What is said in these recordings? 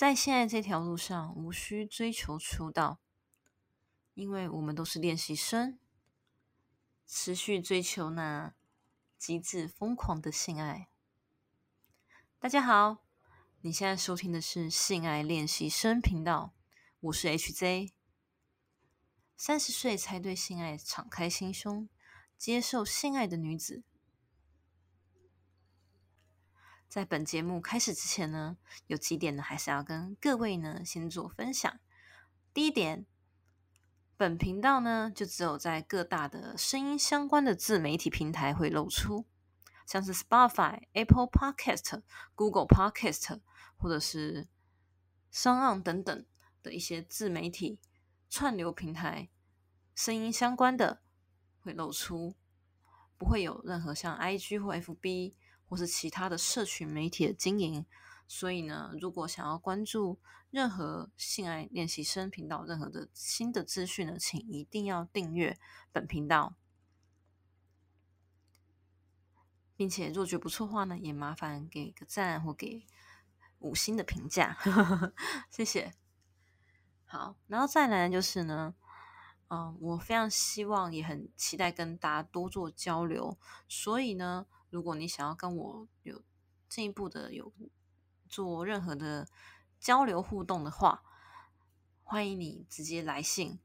在现在这条路上，无需追求出道，因为我们都是练习生，持续追求那极致疯狂的性爱。大家好，你现在收听的是性爱练习生频道，我是 HZ，三十岁才对性爱敞开心胸，接受性爱的女子。在本节目开始之前呢，有几点呢，还是要跟各位呢先做分享。第一点，本频道呢就只有在各大的声音相关的自媒体平台会露出。像是 Spotify、Apple Podcast、Google Podcast，或者是 s o n On 等等的一些自媒体串流平台，声音相关的会露出，不会有任何像 IG 或 FB 或是其他的社群媒体的经营。所以呢，如果想要关注任何性爱练习生频道任何的新的资讯呢，请一定要订阅本频道。并且，若觉不错话呢，也麻烦给个赞或给五星的评价，谢谢。好，然后再来就是呢，嗯，我非常希望，也很期待跟大家多做交流。所以呢，如果你想要跟我有进一步的有做任何的交流互动的话，欢迎你直接来信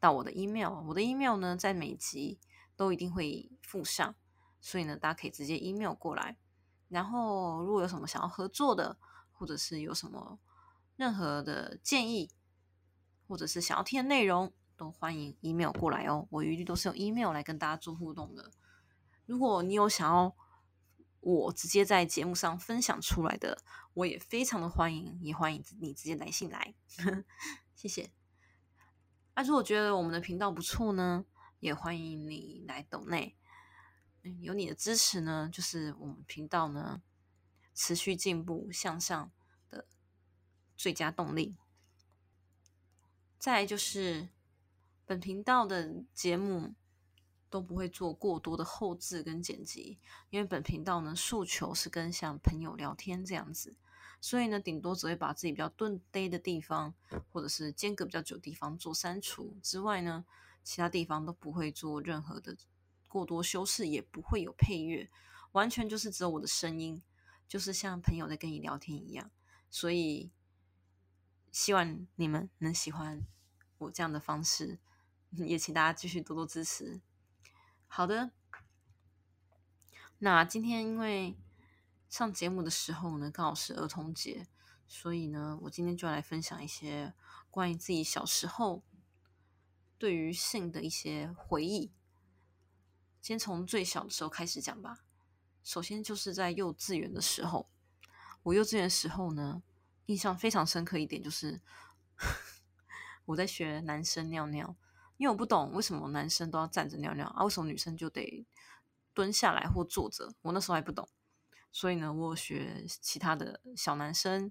到我的 email。我的 email 呢，在每集都一定会附上。所以呢，大家可以直接 email 过来。然后，如果有什么想要合作的，或者是有什么任何的建议，或者是想要听的内容，都欢迎 email 过来哦。我一律都是用 email 来跟大家做互动的。如果你有想要我直接在节目上分享出来的，我也非常的欢迎，也欢迎你直接来信来。谢谢。啊，如果觉得我们的频道不错呢，也欢迎你来抖内。嗯有你的支持呢，就是我们频道呢持续进步向上的最佳动力。再就是本频道的节目都不会做过多的后置跟剪辑，因为本频道呢诉求是跟像朋友聊天这样子，所以呢顶多只会把自己比较钝呆的地方，或者是间隔比较久的地方做删除之外呢，其他地方都不会做任何的。过多修饰也不会有配乐，完全就是只有我的声音，就是像朋友在跟你聊天一样。所以希望你们能喜欢我这样的方式，也请大家继续多多支持。好的，那今天因为上节目的时候呢，刚好是儿童节，所以呢，我今天就来分享一些关于自己小时候对于性的一些回忆。先从最小的时候开始讲吧。首先就是在幼稚园的时候，我幼稚园时候呢，印象非常深刻一点就是，我在学男生尿尿，因为我不懂为什么男生都要站着尿尿啊，为什么女生就得蹲下来或坐着？我那时候还不懂，所以呢，我学其他的小男生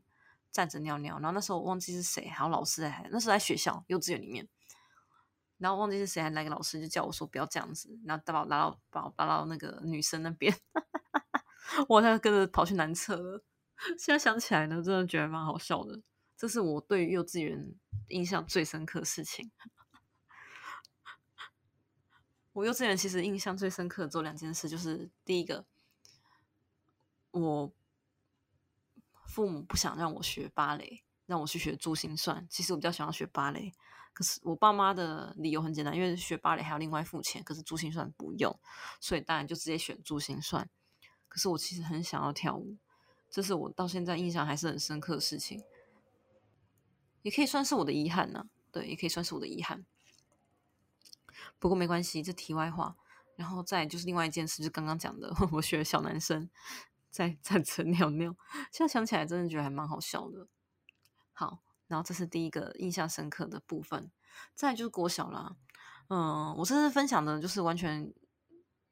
站着尿尿，然后那时候我忘记是谁，还有老师在，那时候在学校幼稚园里面。然后忘记是谁，还来个老师就叫我说不要这样子，然后把我拉到把我拉到那个女生那边，我他跟着跑去男厕了。现在想起来呢，真的觉得蛮好笑的。这是我对幼稚园印象最深刻的事情。我幼稚园其实印象最深刻的做两件事，就是第一个，我父母不想让我学芭蕾，让我去学珠心算。其实我比较想要学芭蕾。可是我爸妈的理由很简单，因为学芭蕾还要另外付钱，可是珠心算不用，所以当然就直接选珠心算。可是我其实很想要跳舞，这是我到现在印象还是很深刻的事情，也可以算是我的遗憾呢。对，也可以算是我的遗憾。不过没关系，这题外话。然后再就是另外一件事，就是刚刚讲的，我学小男生在站着尿尿，现在想起来真的觉得还蛮好笑的。好。然后这是第一个印象深刻的部分，再就是国小啦，嗯，我这次分享的就是完全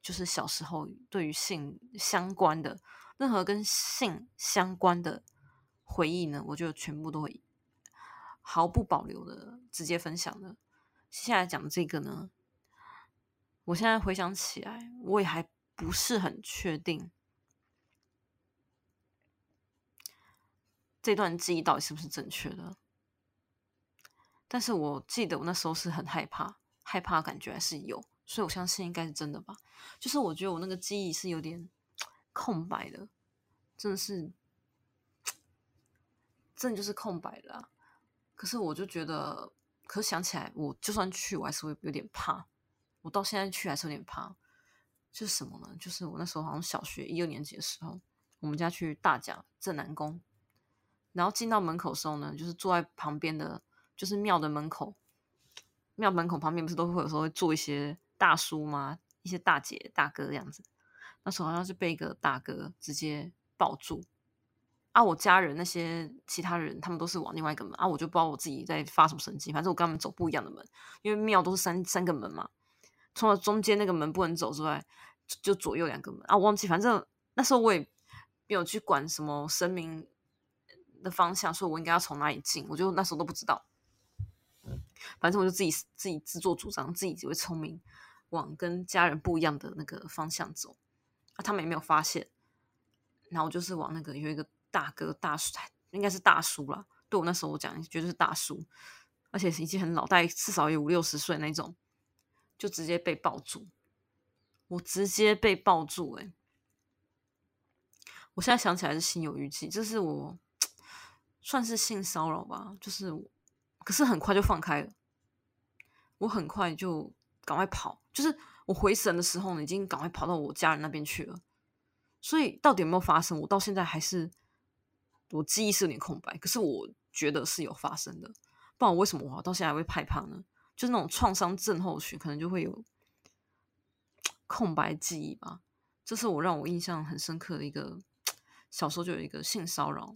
就是小时候对于性相关的任何跟性相关的回忆呢，我就全部都会毫不保留的直接分享的。接下来讲的这个呢，我现在回想起来，我也还不是很确定。这段记忆到底是不是正确的。但是我记得我那时候是很害怕，害怕感觉还是有，所以我相信应该是真的吧。就是我觉得我那个记忆是有点空白的，真的是，真的就是空白的。可是我就觉得，可是想起来，我就算去，我还是会有点怕。我到现在去还是有点怕。就是什么呢？就是我那时候好像小学一二年级的时候，我们家去大甲镇南宫，然后进到门口的时候呢，就是坐在旁边的，就是庙的门口，庙门口旁边不是都会有时候会坐一些大叔吗？一些大姐大哥这样子。那时候好像是被一个大哥直接抱住，啊，我家人那些其他人他们都是往另外一个门，啊，我就不知道我自己在发什么神经，反正我跟他们走不一样的门，因为庙都是三三个门嘛。除了中间那个门不能走之外，就左右两个门啊，我忘记。反正那时候我也没有去管什么声明的方向，说我应该要从哪里进，我就那时候都不知道。反正我就自己自己自作主张，自己只会聪明，往跟家人不一样的那个方向走啊，他们也没有发现。然后我就是往那个有一个大哥大叔，应该是大叔啦，对我那时候我讲，绝对是大叔，而且已经很老，大概至少有五六十岁那种。就直接被抱住，我直接被抱住，哎，我现在想起来是心有余悸，这是我算是性骚扰吧，就是，可是很快就放开了，我很快就赶快跑，就是我回神的时候呢，已经赶快跑到我家人那边去了，所以到底有没有发生，我到现在还是我记忆是有点空白，可是我觉得是有发生的，不然我为什么我到现在还会害怕呢？就那种创伤症候群，可能就会有空白记忆吧。这是我让我印象很深刻的一个小时候就有一个性骚扰，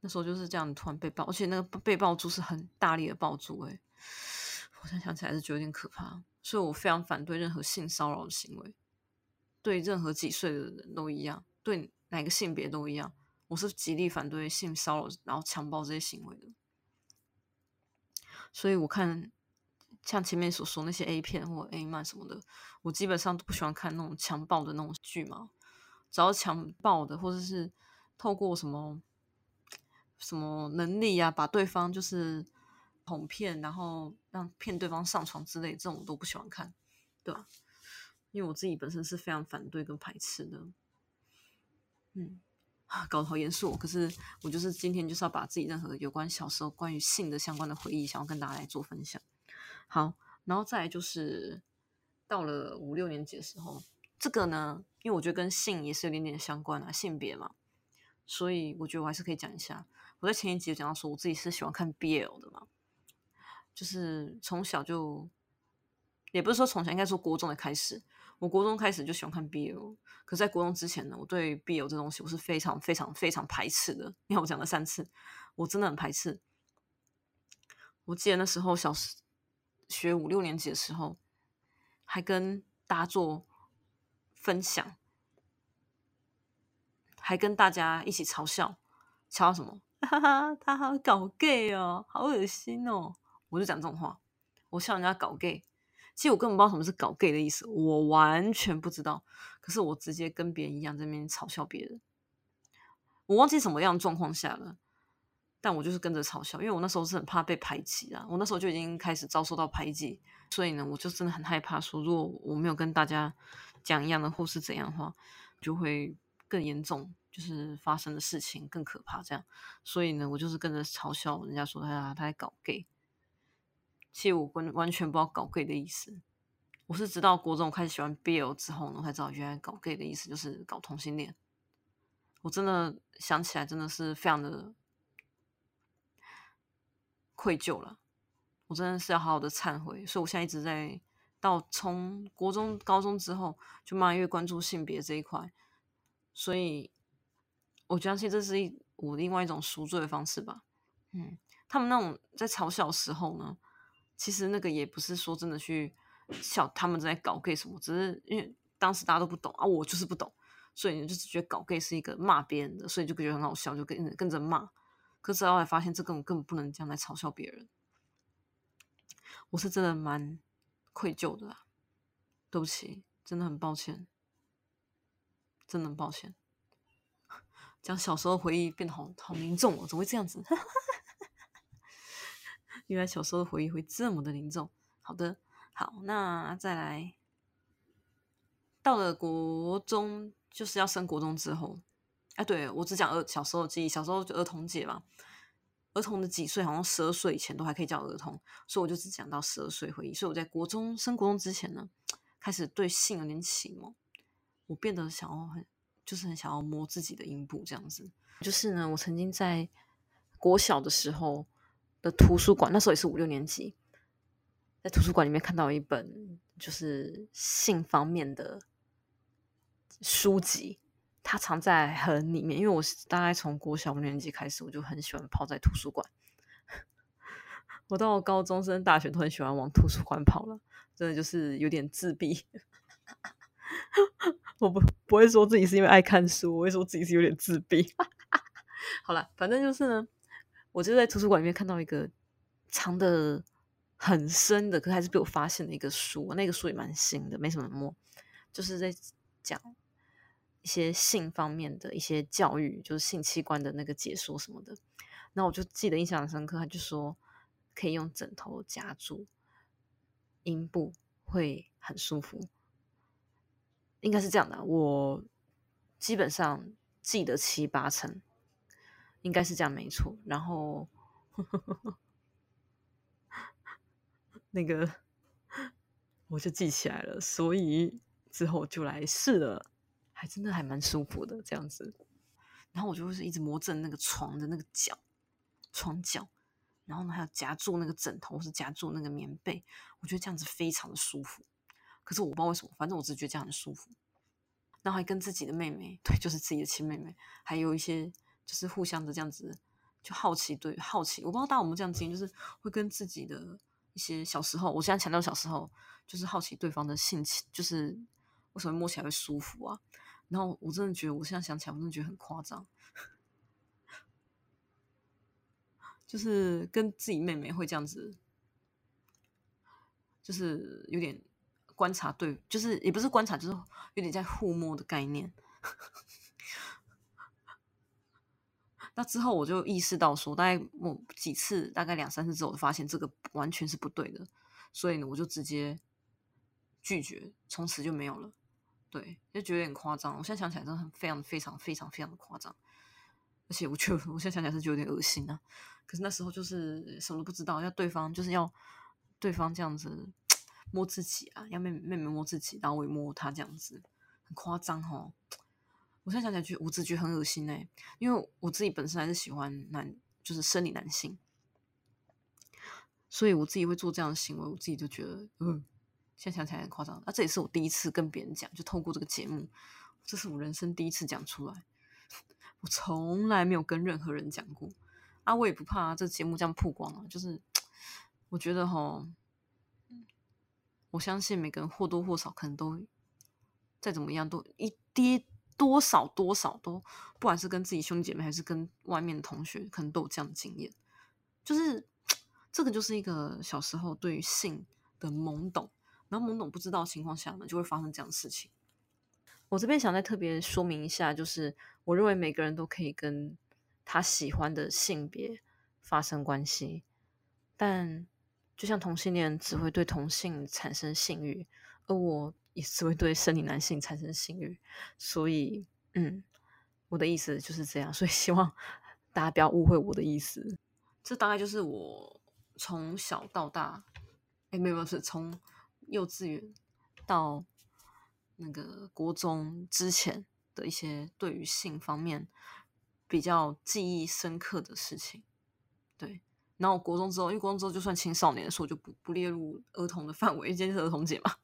那时候就是这样突然被抱，而且那个被抱住是很大力的抱住，哎，我现在想起来是觉得有点可怕。所以我非常反对任何性骚扰的行为，对任何几岁的人都一样，对哪个性别都一样，我是极力反对性骚扰然后强暴这些行为的。所以我看像前面所说那些 A 片或 A 漫什么的，我基本上都不喜欢看那种强暴的那种剧嘛。只要强暴的，或者是透过什么什么能力啊，把对方就是哄骗，然后让骗对方上床之类，这种我都不喜欢看，对吧？因为我自己本身是非常反对跟排斥的，嗯。搞得好严肃，可是我就是今天就是要把自己任何有关小时候关于性的相关的回忆，想要跟大家来做分享。好，然后再来就是到了五六年级的时候，这个呢，因为我觉得跟性也是有点点相关啊，性别嘛，所以我觉得我还是可以讲一下。我在前一集有讲到说，我自己是喜欢看 BL 的嘛，就是从小就，也不是说从小，应该说国中的开始。我国中开始就喜欢看 BL，可在国中之前呢，我对 BL 这东西我是非常非常非常排斥的。你看我讲了三次，我真的很排斥。我记得那时候小学五六年级的时候，还跟大家做分享，还跟大家一起嘲笑，嘲笑什么？他好搞 gay 哦，好恶心哦！我就讲这种话，我笑人家搞 gay。其实我根本不知道什么是搞 gay 的意思，我完全不知道。可是我直接跟别人一样在那边嘲笑别人，我忘记什么样的状况下了，但我就是跟着嘲笑，因为我那时候是很怕被排挤啊。我那时候就已经开始遭受到排挤，所以呢，我就真的很害怕，说如果我没有跟大家讲一样的或是怎样的话，就会更严重，就是发生的事情更可怕。这样，所以呢，我就是跟着嘲笑人家说他他在搞 gay。其实我完完全不知道搞 gay 的意思，我是直到国中开始喜欢 BL 之后呢，我才知道原来搞 gay 的意思就是搞同性恋。我真的想起来真的是非常的愧疚了，我真的是要好好的忏悔。所以我现在一直在到从国中、高中之后，就慢慢越关注性别这一块。所以我相信这是一我另外一种赎罪的方式吧。嗯，他们那种在嘲笑时候呢。其实那个也不是说真的去笑他们在搞 gay 什么，只是因为当时大家都不懂啊，我就是不懂，所以就只觉得搞 gay 是一个骂别人的，所以就觉得很好笑，就跟跟着骂。可是后来发现这根本根本不能这样来嘲笑别人，我是真的蛮愧疚的，对不起，真的很抱歉，真的很抱歉。讲小时候回忆变得好好凝重哦，怎么会这样子？原来小时候的回忆会这么的凝重。好的，好，那再来到了国中，就是要升国中之后，哎，对我只讲儿小时候的记忆，小时候就儿童节嘛，儿童的几岁，好像十二岁以前都还可以叫儿童，所以我就只讲到十二岁回忆。所以我在国中升国中之前呢，开始对性有点启蒙，我变得想要很，就是很想要摸自己的阴部这样子。就是呢，我曾经在国小的时候。的图书馆，那时候也是五六年级，在图书馆里面看到一本就是性方面的书籍，它藏在很里面。因为我大概从国小五年级开始，我就很喜欢泡在图书馆。我到高中升大学都很喜欢往图书馆跑了，真的就是有点自闭。我不不会说自己是因为爱看书，我会说自己是有点自闭。好了，反正就是呢。我就在图书馆里面看到一个藏的很深的，可是还是被我发现的一个书。那个书也蛮新的，没什么摸，就是在讲一些性方面的一些教育，就是性器官的那个解说什么的。那我就记得印象很深刻，他就说可以用枕头夹住阴部会很舒服，应该是这样的。我基本上记得七八成。应该是这样没错，然后 那个我就记起来了，所以之后就来试了，还真的还蛮舒服的这样子。然后我就是一直磨正那个床的那个角，床角，然后呢还有夹住那个枕头，是夹住那个棉被，我觉得这样子非常的舒服。可是我不知道为什么，反正我只觉得这样很舒服。然后还跟自己的妹妹，对，就是自己的亲妹妹，还有一些。就是互相的这样子，就好奇对好奇，我不知道大家有没有这样经验，就是会跟自己的一些小时候，我现在强调小时候，就是好奇对方的性情，就是为什么摸起来会舒服啊？然后我真的觉得，我现在想起来，我真的觉得很夸张，就是跟自己妹妹会这样子，就是有点观察对，就是也不是观察，就是有点在互摸的概念。那之后我就意识到说，大概某几次，大概两三次之后，我发现这个完全是不对的，所以呢，我就直接拒绝，从此就没有了。对，就觉得有点夸张。我现在想起来，真的很非常非常非常非常的夸张，而且我觉得我现在想起来是觉有点恶心啊。可是那时候就是什么都不知道，要对方就是要对方这样子摸自己啊，要妹妹妹摸自己，然后我也摸他这样子，很夸张哦。我现在想起来，觉我只觉得很恶心哎，因为我自己本身还是喜欢男，就是生理男性，所以我自己会做这样的行为，我自己就觉得，嗯，现在想起来很夸张。那这也是我第一次跟别人讲，就透过这个节目，这是我人生第一次讲出来，我从来没有跟任何人讲过啊，我也不怕这节目这样曝光啊，就是我觉得哈，我相信每个人或多或少可能都再怎么样都一跌。多少多少都，不管是跟自己兄弟姐妹，还是跟外面的同学，可能都有这样的经验。就是这个，就是一个小时候对于性的懵懂，然后懵懂不知道情况下呢，就会发生这样的事情。我这边想再特别说明一下，就是我认为每个人都可以跟他喜欢的性别发生关系，但就像同性恋只会对同性产生性欲，而我。也是会对生理男性产生性欲，所以，嗯，我的意思就是这样，所以希望 大家不要误会我的意思。这大概就是我从小到大，哎，没有没有，是从幼稚园到那个国中之前的一些对于性方面比较记忆深刻的事情。对，然后国中之后，因为国中之后就算青少年的时候，就不不列入儿童的 范围，今天是儿童节嘛。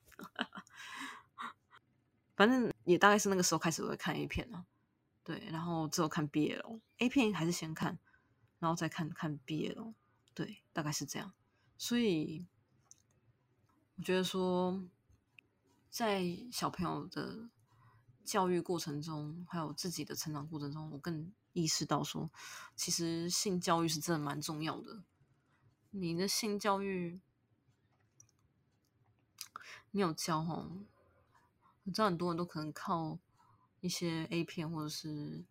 反正也大概是那个时候开始我会看 A 片了，对，然后之后看 BL，A 片还是先看，然后再看看 BL，对，大概是这样。所以我觉得说，在小朋友的教育过程中，还有自己的成长过程中，我更意识到说，其实性教育是真的蛮重要的。你的性教育，你有教哈？我知道很多人都可能靠一些 A 片或者是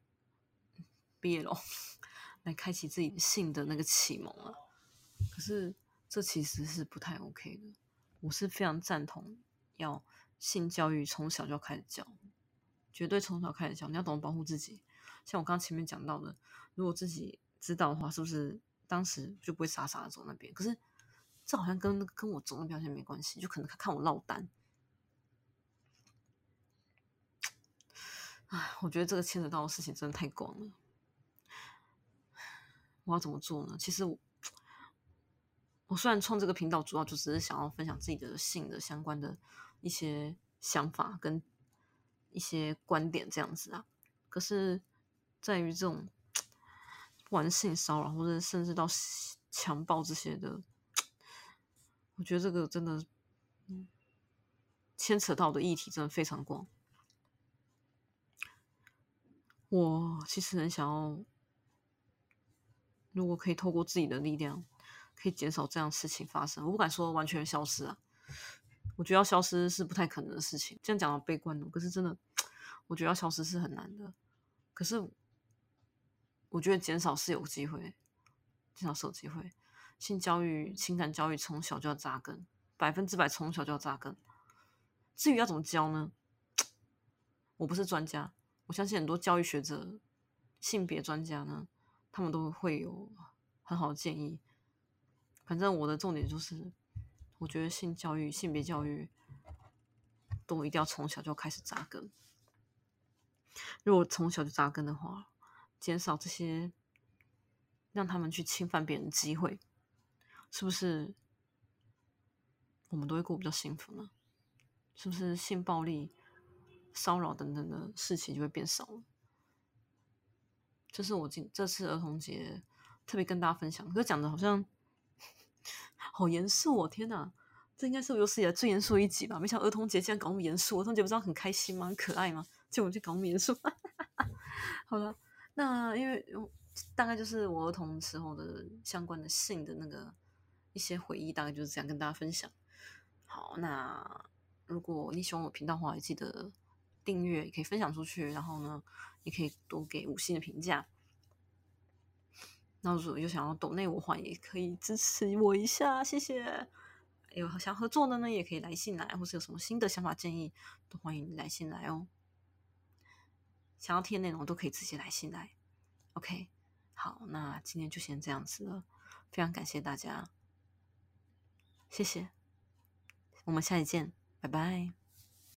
毕业了，来开启自己性的那个启蒙啊。可是这其实是不太 OK 的。我是非常赞同要性教育从小就要开始教，绝对从小开始教。你要懂得保护自己。像我刚前面讲到的，如果自己知道的话，是不是当时就不会傻傻的走那边？可是这好像跟跟我走那表现没关系，就可能看我落单。唉，我觉得这个牵扯到的事情真的太广了。我要怎么做呢？其实我我虽然创这个频道，主要就只是想要分享自己的性的相关的一些想法跟一些观点这样子啊，可是在于这种玩性骚扰或者甚至到强暴这些的，我觉得这个真的牵扯到的议题真的非常广。我其实很想要，如果可以透过自己的力量，可以减少这样事情发生。我不敢说完全消失啊，我觉得要消失是不太可能的事情。这样讲的悲观哦，可是真的，我觉得要消失是很难的。可是，我觉得减少是有机会，减少是有机会。性教育、情感教育从小就要扎根，百分之百从小就要扎根。至于要怎么教呢？我不是专家。我相信很多教育学者、性别专家呢，他们都会有很好的建议。反正我的重点就是，我觉得性教育、性别教育都一定要从小就开始扎根。如果从小就扎根的话，减少这些让他们去侵犯别人的机会，是不是我们都会过比较幸福呢？是不是性暴力？骚扰等等的事情就会变少了。这是我今这次儿童节特别跟大家分享，可讲的好像好严肃哦！天哪，这应该是我有史以来最严肃的一集吧？没想到儿童节竟然搞那么严肃，儿童节不知道很开心吗？很可爱吗？结果就搞那么严肃。好了，那因为大概就是我儿童时候的相关的性的那个一些回忆，大概就是这样跟大家分享。好，那如果你喜欢我频道的话，也记得。订阅也可以分享出去，然后呢，也可以多给五星的评价。那如果有想要抖内我话，也可以支持我一下，谢谢。有想合作的呢，也可以来信来，或是有什么新的想法建议，都欢迎来信来哦。想要听的内容都可以直接来信来。OK，好，那今天就先这样子了，非常感谢大家，谢谢，我们下期见，拜拜。